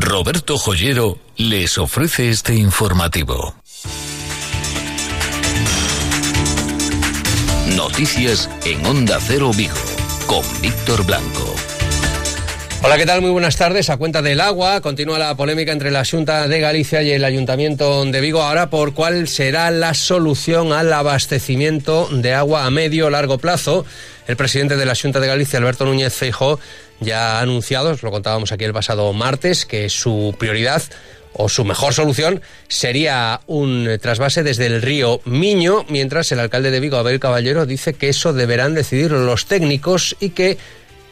Roberto Joyero les ofrece este informativo. Noticias en Onda Cero Vigo con Víctor Blanco. Hola, ¿qué tal? Muy buenas tardes. A cuenta del agua, continúa la polémica entre la Junta de Galicia y el Ayuntamiento de Vigo ahora por cuál será la solución al abastecimiento de agua a medio o largo plazo. El presidente de la Junta de Galicia, Alberto Núñez Feijóo, ya ha anunciado, lo contábamos aquí el pasado martes, que su prioridad o su mejor solución sería un trasvase desde el río Miño, mientras el alcalde de Vigo, Abel Caballero, dice que eso deberán decidir los técnicos y que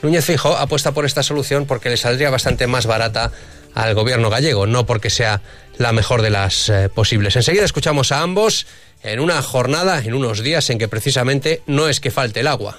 Núñez Fijo apuesta por esta solución porque le saldría bastante más barata al gobierno gallego, no porque sea la mejor de las eh, posibles. Enseguida escuchamos a ambos en una jornada, en unos días en que precisamente no es que falte el agua.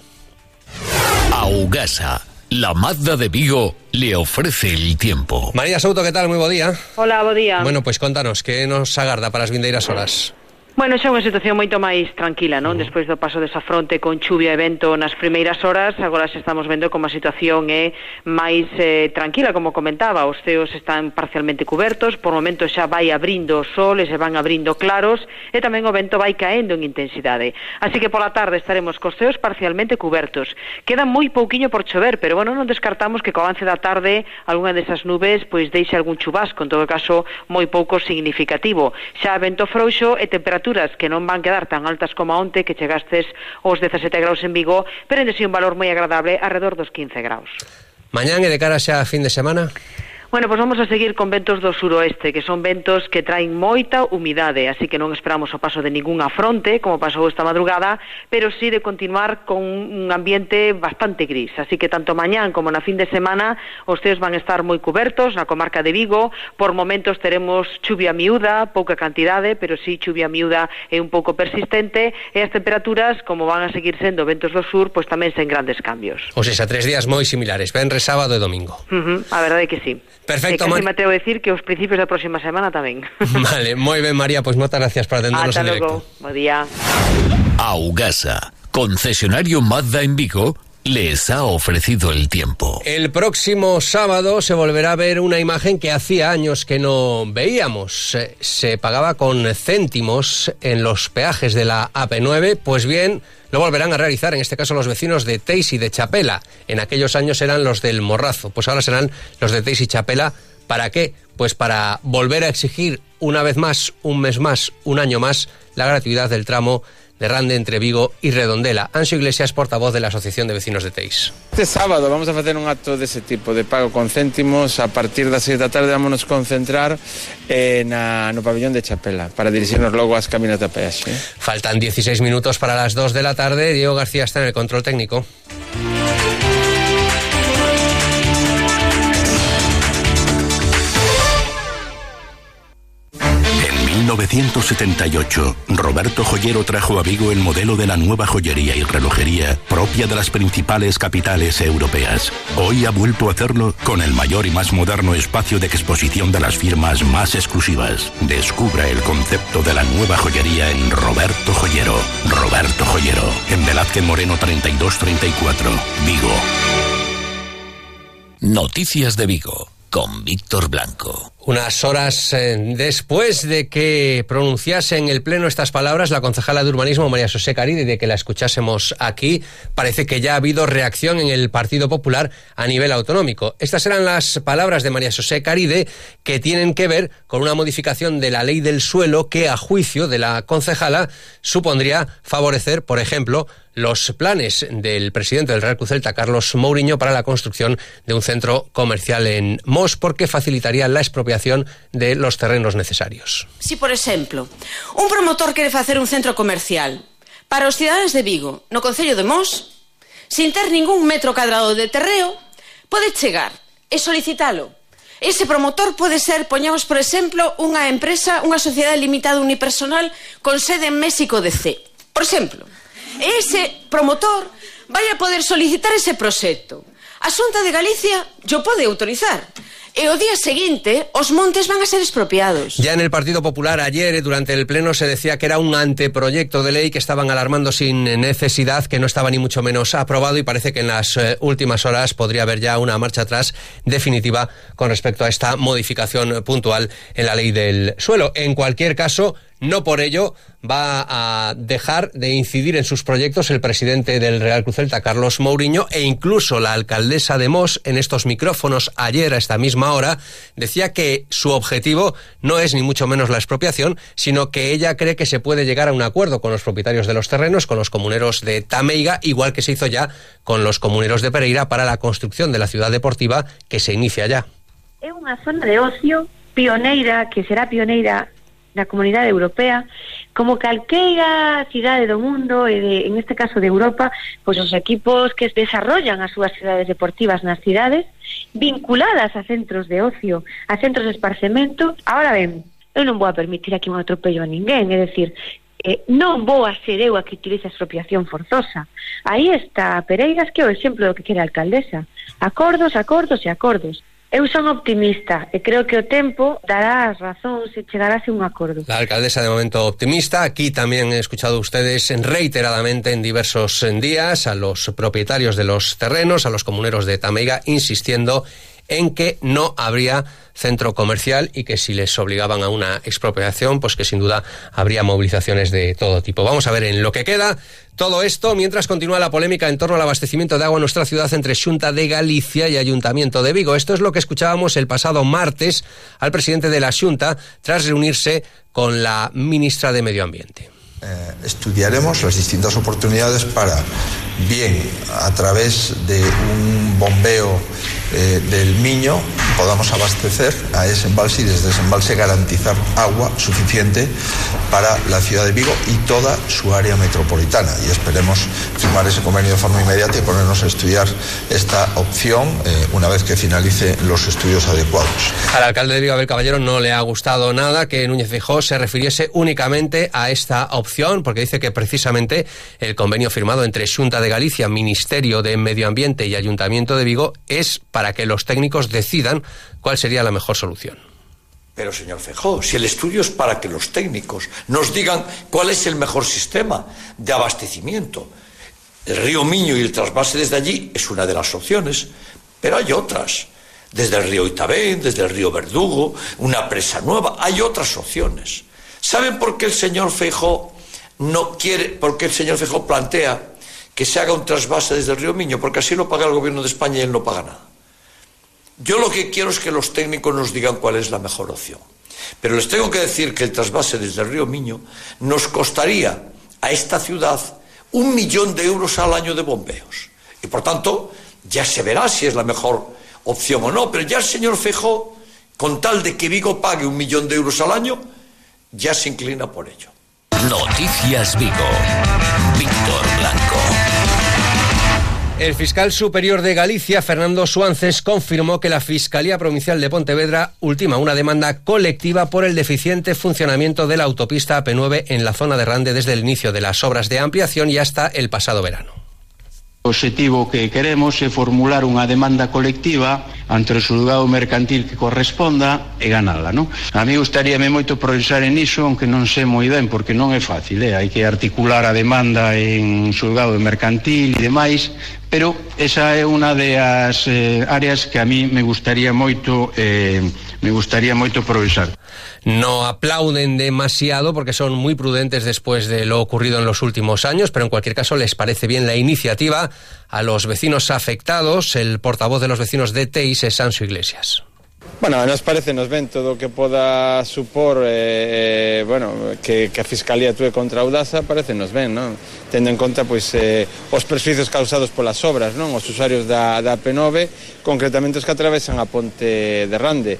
Augasa, la Mazda de Vigo le ofrece el tiempo. María Souto, ¿qué tal? Muy buen día. Hola, buen día. Bueno, pues contanos, ¿qué nos agarda para las vindeiras horas? Bueno, xa é unha situación moito máis tranquila, non? Uh -huh. Despois do paso desa fronte con chuvia e vento nas primeiras horas, agora xa estamos vendo como a situación é máis eh, tranquila, como comentaba, os ceos están parcialmente cubertos, por momento xa vai abrindo o sol e se van abrindo claros, e tamén o vento vai caendo en intensidade. Así que pola tarde estaremos cos ceos parcialmente cubertos. Queda moi pouquiño por chover, pero bueno, non descartamos que co avance da tarde algunha desas nubes pois deixe algún chubasco, en todo caso moi pouco significativo. Xa vento frouxo e temperatura temperaturas que non van quedar tan altas como onte que chegastes aos 17 graus en Vigo, pero en un valor moi agradable alrededor dos 15 graus. Mañán e de cara xa a fin de semana? Bueno, pois vamos a seguir con ventos do suroeste, que son ventos que traen moita humidade, así que non esperamos o paso de ningunha fronte, como pasou esta madrugada, pero sí de continuar con un ambiente bastante gris. Así que tanto mañán como na fin de semana os teos van estar moi cubertos na comarca de Vigo. Por momentos teremos chuvia miúda, pouca cantidade, pero sí chuvia miúda e un pouco persistente, e as temperaturas, como van a seguir sendo ventos do sur, pois tamén sen grandes cambios. Os sea tres días moi similares, venres, sábado e domingo. Uh -huh, a verdade é que sí. Perfecto, e casi me atrevo a decir que os principios da próxima semana tamén. Vale, moi ben, María, pois moitas gracias por atendernos Hasta en luego. directo. Bo día. Augasa, concesionario Mazda en Vigo, les ha ofrecido el tiempo. El próximo sábado se volverá a ver una imagen que hacía años que no veíamos. Se, pagaba con céntimos en los peajes de la AP9, pues bien, lo volverán a realizar, en este caso los vecinos de Teis y de Chapela. En aquellos años eran los del Morrazo, pues ahora serán los de Teis y Chapela. ¿Para qué? Pues para volver a exigir una vez más, un mes más, un año más, la gratuidad del tramo de Rande entre Vigo y Redondela. Anxo Iglesias, portavoz de la Asociación de Vecinos de Teis. Este sábado vamos a facer un acto dese tipo de pago con céntimos a partir das 6 da tarde vamos concentrar eh, na, no pabellón de Chapela para dirigirnos logo ás caminas da peaxe. Faltan 16 minutos para las 2 de la tarde. Diego García está en el control técnico. 1978, Roberto Joyero trajo a Vigo el modelo de la nueva joyería y relojería propia de las principales capitales europeas. Hoy ha vuelto a hacerlo con el mayor y más moderno espacio de exposición de las firmas más exclusivas. Descubra el concepto de la nueva joyería en Roberto Joyero. Roberto Joyero, en Velázquez Moreno 3234, Vigo. Noticias de Vigo, con Víctor Blanco. Unas horas eh, después de que pronunciase en el Pleno estas palabras la concejala de Urbanismo, María José Caride, de que la escuchásemos aquí, parece que ya ha habido reacción en el Partido Popular a nivel autonómico. Estas eran las palabras de María José Caride que tienen que ver con una modificación de la ley del suelo que, a juicio de la concejala, supondría favorecer, por ejemplo, los planes del presidente del Real Cruz Celta, Carlos Mourinho, para la construcción de un centro comercial en Mos, porque facilitaría la expropiación de los terrenos necesarios. Si, por exemplo, un promotor quere facer un centro comercial para os cidadáns de Vigo, no Concello de Mos, sin ter ningún metro cadrado de terreo, pode chegar e solicitalo. Ese promotor pode ser, poñamos por exemplo, unha empresa, unha sociedade limitada unipersonal con sede en México DC. Por exemplo, ese promotor vai a poder solicitar ese proxecto. A de Galicia yo pode autorizar. e o día seguinte os montes van a ser expropiados. Ya en el Partido Popular ayer, eh, durante el Pleno, se decía que era un anteproyecto de ley que estaban alarmando sin necesidad, que no estaba ni mucho menos aprobado y parece que en las eh, últimas horas podría haber ya una marcha atrás definitiva con respecto a esta modificación puntual en la ley del suelo. En cualquier caso, no por ello va a dejar de incidir en sus proyectos el presidente del Real Cruz Celta, Carlos Mourinho, e incluso la alcaldesa de Mos, en estos micrófonos ayer a esta misma hora, decía que su objetivo no es ni mucho menos la expropiación, sino que ella cree que se puede llegar a un acuerdo con los propietarios de los terrenos, con los comuneros de Tameiga, igual que se hizo ya con los comuneros de Pereira para la construcción de la ciudad deportiva que se inicia ya. Es una zona de ocio pioneira, que será pioneira na comunidade europea, como calqueira cidade do mundo, e de, en este caso de Europa, pois os equipos que desarrollan as súas cidades deportivas nas cidades, vinculadas a centros de ocio, a centros de esparcemento, ahora ben, eu non vou a permitir aquí un atropello a ninguén, é dicir, eh, non vou a ser eu a que utilice a expropiación forzosa. Aí está Pereiras que é o exemplo do que quere a alcaldesa. Acordos, acordos e acordos. Eu son optimista e creo que o tempo dará as razóns e un acordo. La alcaldesa de momento optimista. Aquí también he escuchado ustedes reiteradamente en diversos días a los propietarios de los terrenos, a los comuneros de Tameiga, insistiendo en que no habría centro comercial y que si les obligaban a una expropiación, pues que sin duda habría movilizaciones de todo tipo. Vamos a ver en lo que queda todo esto mientras continúa la polémica en torno al abastecimiento de agua en nuestra ciudad entre Junta de Galicia y Ayuntamiento de Vigo. Esto es lo que escuchábamos el pasado martes al presidente de la Junta tras reunirse con la ministra de Medio Ambiente. Eh, estudiaremos las distintas oportunidades para, bien a través de un bombeo eh, del Miño, podamos abastecer a ese embalse y desde ese embalse garantizar agua suficiente para la ciudad de Vigo y toda su área metropolitana. Y esperemos firmar ese convenio de forma inmediata y ponernos a estudiar esta opción eh, una vez que finalice los estudios adecuados. Al alcalde de Vigo, Abel Caballero, no le ha gustado nada que Núñez Fijó se refiriese únicamente a esta opción porque dice que precisamente el convenio firmado entre Xunta de Galicia, Ministerio de Medio Ambiente y Ayuntamiento de Vigo es para que los técnicos decidan cuál sería la mejor solución. Pero, señor Fejó, si el estudio es para que los técnicos nos digan cuál es el mejor sistema de abastecimiento, el río Miño y el trasvase desde allí es una de las opciones, pero hay otras. Desde el río Itabén, desde el río Verdugo, una presa nueva, hay otras opciones. ¿Saben por qué el señor Feijó no quiere, porque el señor Fejó plantea que se haga un trasvase desde el río Miño, porque así lo paga el gobierno de España y él no paga nada. Yo lo que quiero es que los técnicos nos digan cuál es la mejor opción. Pero les tengo que decir que el trasvase desde el río Miño nos costaría a esta ciudad un millón de euros al año de bombeos. Y por tanto, ya se verá si es la mejor opción o no. Pero ya el señor Fejó, con tal de que Vigo pague un millón de euros al año, ya se inclina por ello. Noticias Vigo. Víctor Blanco. El fiscal superior de Galicia, Fernando Suances, confirmó que la Fiscalía Provincial de Pontevedra ultima una demanda colectiva por el deficiente funcionamiento de la autopista AP9 en la zona de Rande desde el inicio de las obras de ampliación y hasta el pasado verano. O objetivo que queremos é formular unha demanda colectiva ante o xulgado mercantil que corresponda e ganala, non? A mí gustaríame moito progresar en iso, aunque non sei moi ben, porque non é fácil, eh? hai que articular a demanda en xulgado mercantil e demais, pero esa é unha das eh, áreas que a mí me gustaría moito eh, me gustaría moito progresar. No aplauden demasiado porque son muy prudentes después de lo ocurrido en los últimos años, pero en cualquier caso les parece bien la iniciativa a los vecinos afectados. El portavoz de los vecinos de Teis es Sanso Iglesias. Bueno, nos parece nos ben todo o que poda supor eh, eh, bueno, que, que a Fiscalía actúe contra Audaza parece nos ben, non? Tendo en conta pois, eh, os perjuicios causados polas obras, non? Os usuarios da, da P9, concretamente os que atravesan a Ponte de Rande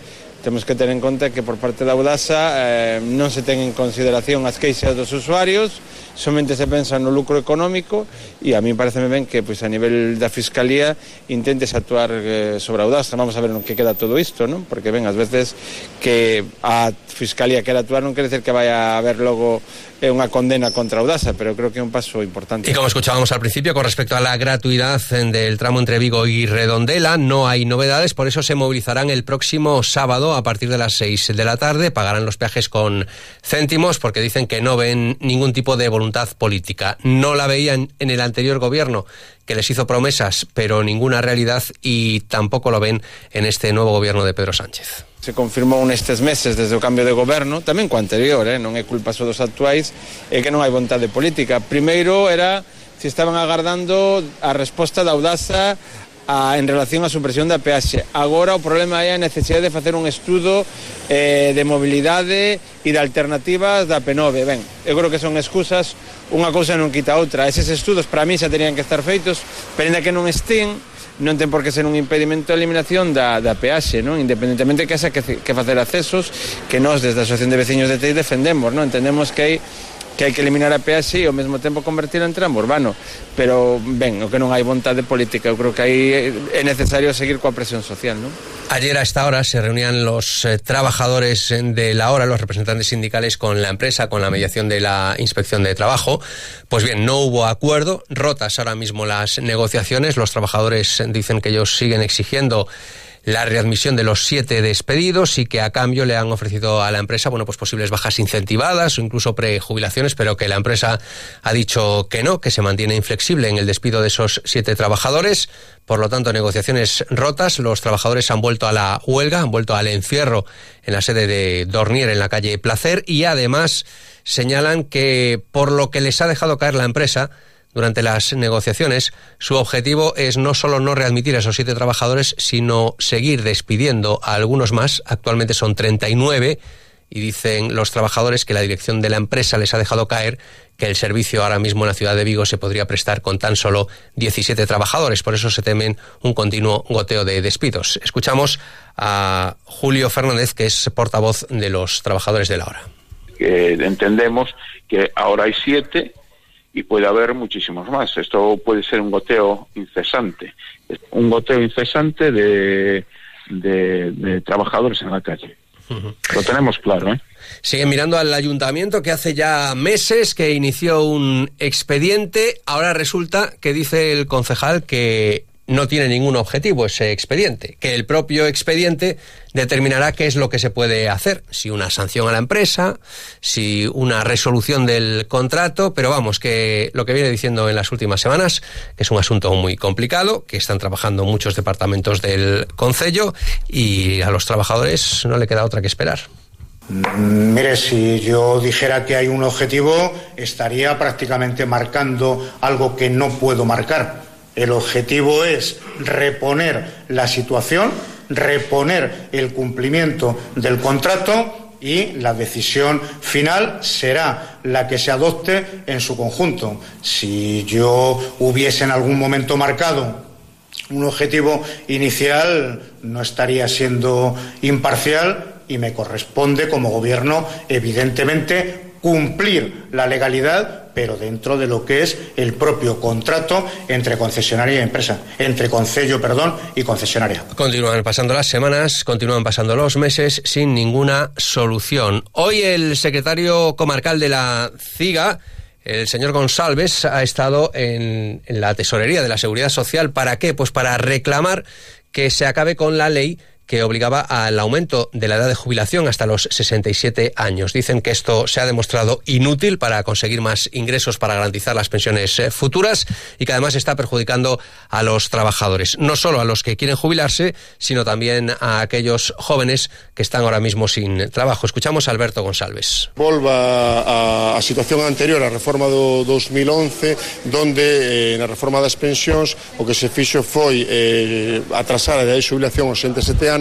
temos que ter en conta que por parte da Audasa eh, non se ten en consideración as queixas dos usuarios, somente se pensa no lucro económico e a mí parece ben que pois, a nivel da Fiscalía intentes actuar eh, sobre a. Vamos a ver no que queda todo isto, non? Porque ben, ás veces que a Fiscalía quera actuar non quere decir que vaya a haber logo é unha condena contra Audasa, pero creo que é un paso importante. Y como escuchábamos al principio, con respecto a la gratuidad del tramo entre Vigo y Redondela, no hay novedades, por eso se movilizarán el próximo sábado a partir de las 6 de la tarde, pagarán los peajes con céntimos porque dicen que no ven ningún tipo de voluntad política. No la veían en el anterior gobierno que les hizo promesas, pero ninguna realidad y tampoco lo ven en este nuevo gobierno de Pedro Sánchez. se confirmou nestes meses desde o cambio de goberno, tamén co anterior, eh, non é culpa só dos actuais, é que non hai vontade política. Primeiro era se estaban agardando a resposta da Audasa a, en relación á supresión da peaxe. Agora o problema é a necesidade de facer un estudo eh, de mobilidade e de alternativas da P9. Ben, eu creo que son excusas, unha cousa non quita a outra. Eses estudos para mí xa terían que estar feitos, pero ainda que non estén, non ten por que ser un impedimento de eliminación da, da peaxe, non? independentemente que haxa que, que facer accesos que nós desde a Asociación de Veciños de Tei defendemos, non? entendemos que hai que hai que eliminar a peaxe e ao mesmo tempo convertir en tramo urbano pero ben, o que non hai vontade política eu creo que aí é necesario seguir coa presión social non? Ayer a esta hora se reunían los eh, trabajadores de la hora, los representantes sindicales con la empresa, con la mediación de la inspección de trabajo. Pues bien, no hubo acuerdo, rotas ahora mismo las negociaciones. Los trabajadores dicen que ellos siguen exigiendo la readmisión de los siete despedidos y que a cambio le han ofrecido a la empresa, bueno, pues posibles bajas incentivadas o incluso prejubilaciones, pero que la empresa ha dicho que no, que se mantiene inflexible en el despido de esos siete trabajadores. Por lo tanto, negociaciones rotas. Los trabajadores han vuelto a la huelga, han vuelto al encierro en la sede de Dornier en la calle Placer y además señalan que por lo que les ha dejado caer la empresa, durante las negociaciones, su objetivo es no solo no readmitir a esos siete trabajadores, sino seguir despidiendo a algunos más. Actualmente son 39 y dicen los trabajadores que la dirección de la empresa les ha dejado caer que el servicio ahora mismo en la ciudad de Vigo se podría prestar con tan solo 17 trabajadores. Por eso se temen un continuo goteo de despidos. Escuchamos a Julio Fernández, que es portavoz de los trabajadores de la hora. Eh, entendemos que ahora hay siete y puede haber muchísimos más. Esto puede ser un goteo incesante, un goteo incesante de, de, de trabajadores en la calle. Lo tenemos claro, ¿eh? Siguen mirando al ayuntamiento que hace ya meses que inició un expediente. Ahora resulta que dice el concejal que no tiene ningún objetivo ese expediente, que el propio expediente determinará qué es lo que se puede hacer, si una sanción a la empresa, si una resolución del contrato, pero vamos, que lo que viene diciendo en las últimas semanas, es un asunto muy complicado, que están trabajando muchos departamentos del Concello y a los trabajadores no le queda otra que esperar. Mire, si yo dijera que hay un objetivo, estaría prácticamente marcando algo que no puedo marcar. El objetivo es reponer la situación, reponer el cumplimiento del contrato y la decisión final será la que se adopte en su conjunto. Si yo hubiese en algún momento marcado un objetivo inicial, no estaría siendo imparcial y me corresponde como gobierno, evidentemente, cumplir la legalidad, pero dentro de lo que es el propio contrato entre concesionaria y empresa, entre concello, perdón, y concesionaria. Continúan pasando las semanas, continúan pasando los meses sin ninguna solución. Hoy el secretario comarcal de la CIGA, el señor González, ha estado en, en la tesorería de la Seguridad Social. ¿Para qué? Pues para reclamar que se acabe con la ley que obligaba al aumento de la edad de jubilación hasta los 67 años. Dicen que esto se ha demostrado inútil para conseguir más ingresos para garantizar las pensiones eh, futuras y que además está perjudicando a los trabajadores, no solo a los que quieren jubilarse, sino también a aquellos jóvenes que están ahora mismo sin trabajo. Escuchamos a Alberto González. Volva a, a situación anterior á reforma do 2011, donde eh, na reforma das pensións o que se fixo foi eh, atrasar a edad de xubilación aos 67 anos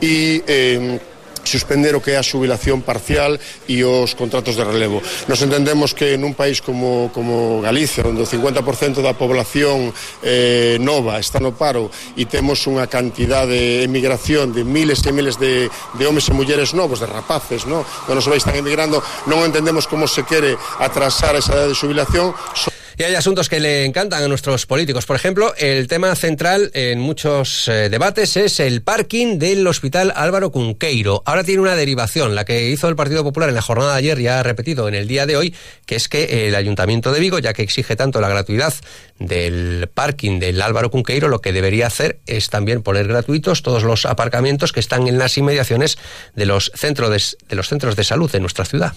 e eh, suspender o que é a xubilación parcial e os contratos de relevo. Nos entendemos que nun país como, como Galicia, onde o 50% da población eh, nova está no paro e temos unha cantidad de emigración de miles e miles de, de homes e mulleres novos, de rapaces, no? que nos vais están emigrando, non entendemos como se quere atrasar esa edad de xubilación. So Y hay asuntos que le encantan a nuestros políticos. Por ejemplo, el tema central en muchos eh, debates es el parking del Hospital Álvaro Cunqueiro. Ahora tiene una derivación, la que hizo el Partido Popular en la jornada de ayer y ha repetido en el día de hoy, que es que el Ayuntamiento de Vigo, ya que exige tanto la gratuidad del parking del Álvaro Cunqueiro, lo que debería hacer es también poner gratuitos todos los aparcamientos que están en las inmediaciones de los centros de, de los centros de salud de nuestra ciudad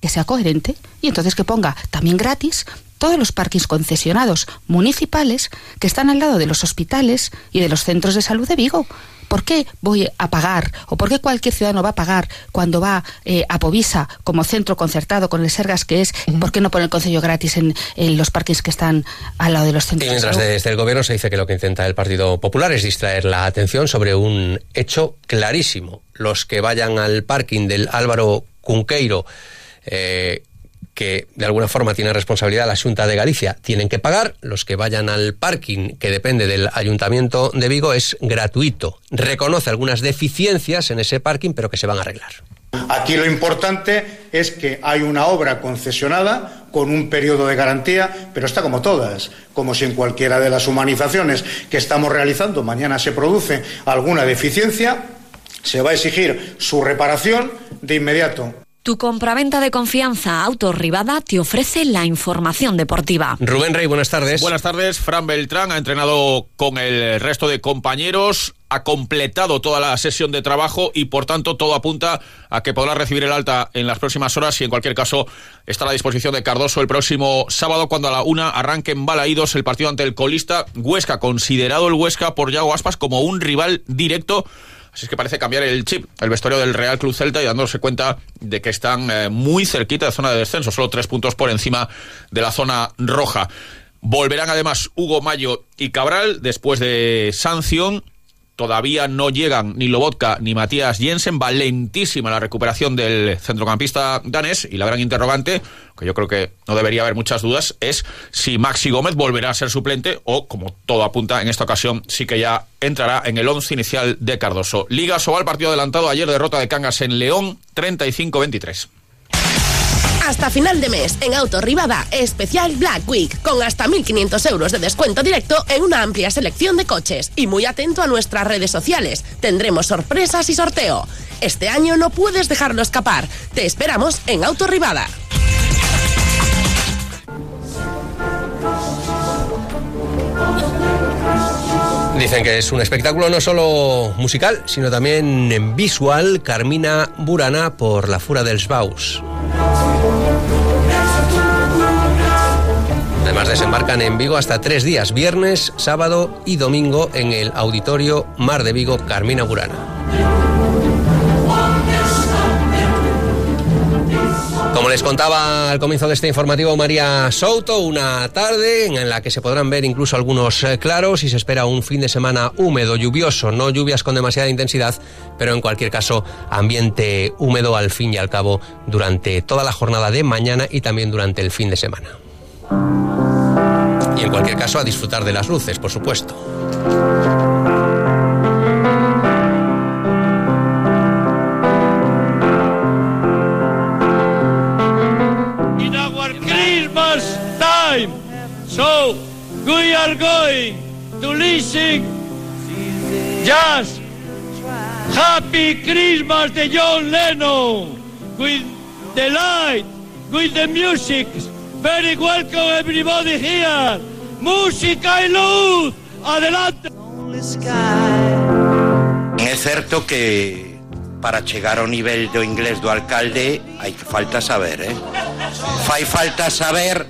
que sea coherente y entonces que ponga también gratis todos los parques concesionados municipales que están al lado de los hospitales y de los centros de salud de Vigo. ¿Por qué voy a pagar o por qué cualquier ciudadano va a pagar cuando va eh, a Povisa como centro concertado con el Sergas que es? ¿Por qué no pone el consejo gratis en, en, los parques que están al lado de los centros? Y mientras de desde el gobierno se dice que lo que intenta el Partido Popular es distraer la atención sobre un hecho clarísimo. Los que vayan al parking del Álvaro Cunqueiro eh, que de alguna forma tiene responsabilidad la Junta de Galicia, tienen que pagar. Los que vayan al parking, que depende del Ayuntamiento de Vigo, es gratuito. Reconoce algunas deficiencias en ese parking, pero que se van a arreglar. Aquí lo importante es que hay una obra concesionada con un periodo de garantía, pero está como todas, como si en cualquiera de las humanizaciones que estamos realizando mañana se produce alguna deficiencia, se va a exigir su reparación de inmediato. Tu compraventa de confianza Autorribada te ofrece la información deportiva. Rubén Rey, buenas tardes. Buenas tardes. Fran Beltrán ha entrenado con el resto de compañeros ha completado toda la sesión de trabajo y por tanto todo apunta a que podrá recibir el alta en las próximas horas y en cualquier caso está a la disposición de Cardoso el próximo sábado cuando a la una arranque en Balaídos el partido ante el colista Huesca, considerado el Huesca por Yago Aspas como un rival directo Así es que parece cambiar el chip, el vestuario del Real Club Celta y dándose cuenta de que están eh, muy cerquita de zona de descenso, solo tres puntos por encima de la zona roja. Volverán además Hugo Mayo y Cabral después de sanción todavía no llegan ni Lobotka ni Matías Jensen. Va lentísima la recuperación del centrocampista danés y la gran interrogante, que yo creo que no debería haber muchas dudas, es si Maxi Gómez volverá a ser suplente o, como todo apunta en esta ocasión, sí que ya entrará en el once inicial de Cardoso. Liga Sobal, partido adelantado ayer, derrota de Cangas en León, 35-23. Hasta final de mes, en Auto Rivada, especial Black Week, con hasta 1.500 euros de descuento directo en una amplia selección de coches. Y muy atento a nuestras redes sociales, tendremos sorpresas y sorteo. Este año no puedes dejarlo escapar. Te esperamos en Auto Rivada. Dicen que es un espectáculo no solo musical, sino también visual. Carmina Burana por la Fura dels Baus. Además desembarcan en Vigo hasta tres días, viernes, sábado y domingo en el Auditorio Mar de Vigo Carmina Burana. Como les contaba al comienzo de este informativo María Souto, una tarde en la que se podrán ver incluso algunos eh, claros y se espera un fin de semana húmedo, lluvioso, no lluvias con demasiada intensidad, pero en cualquier caso ambiente húmedo al fin y al cabo durante toda la jornada de mañana y también durante el fin de semana. En cualquier caso a disfrutar de las luces, por supuesto. In our Christmas time, so we are going to listen just Happy Christmas de John Lennon with the light, with the music. Very welcome everybody here. Música y luz. Adelante. É certo que para chegar ao nivel do inglés do alcalde hai falta saber, eh? Fai falta saber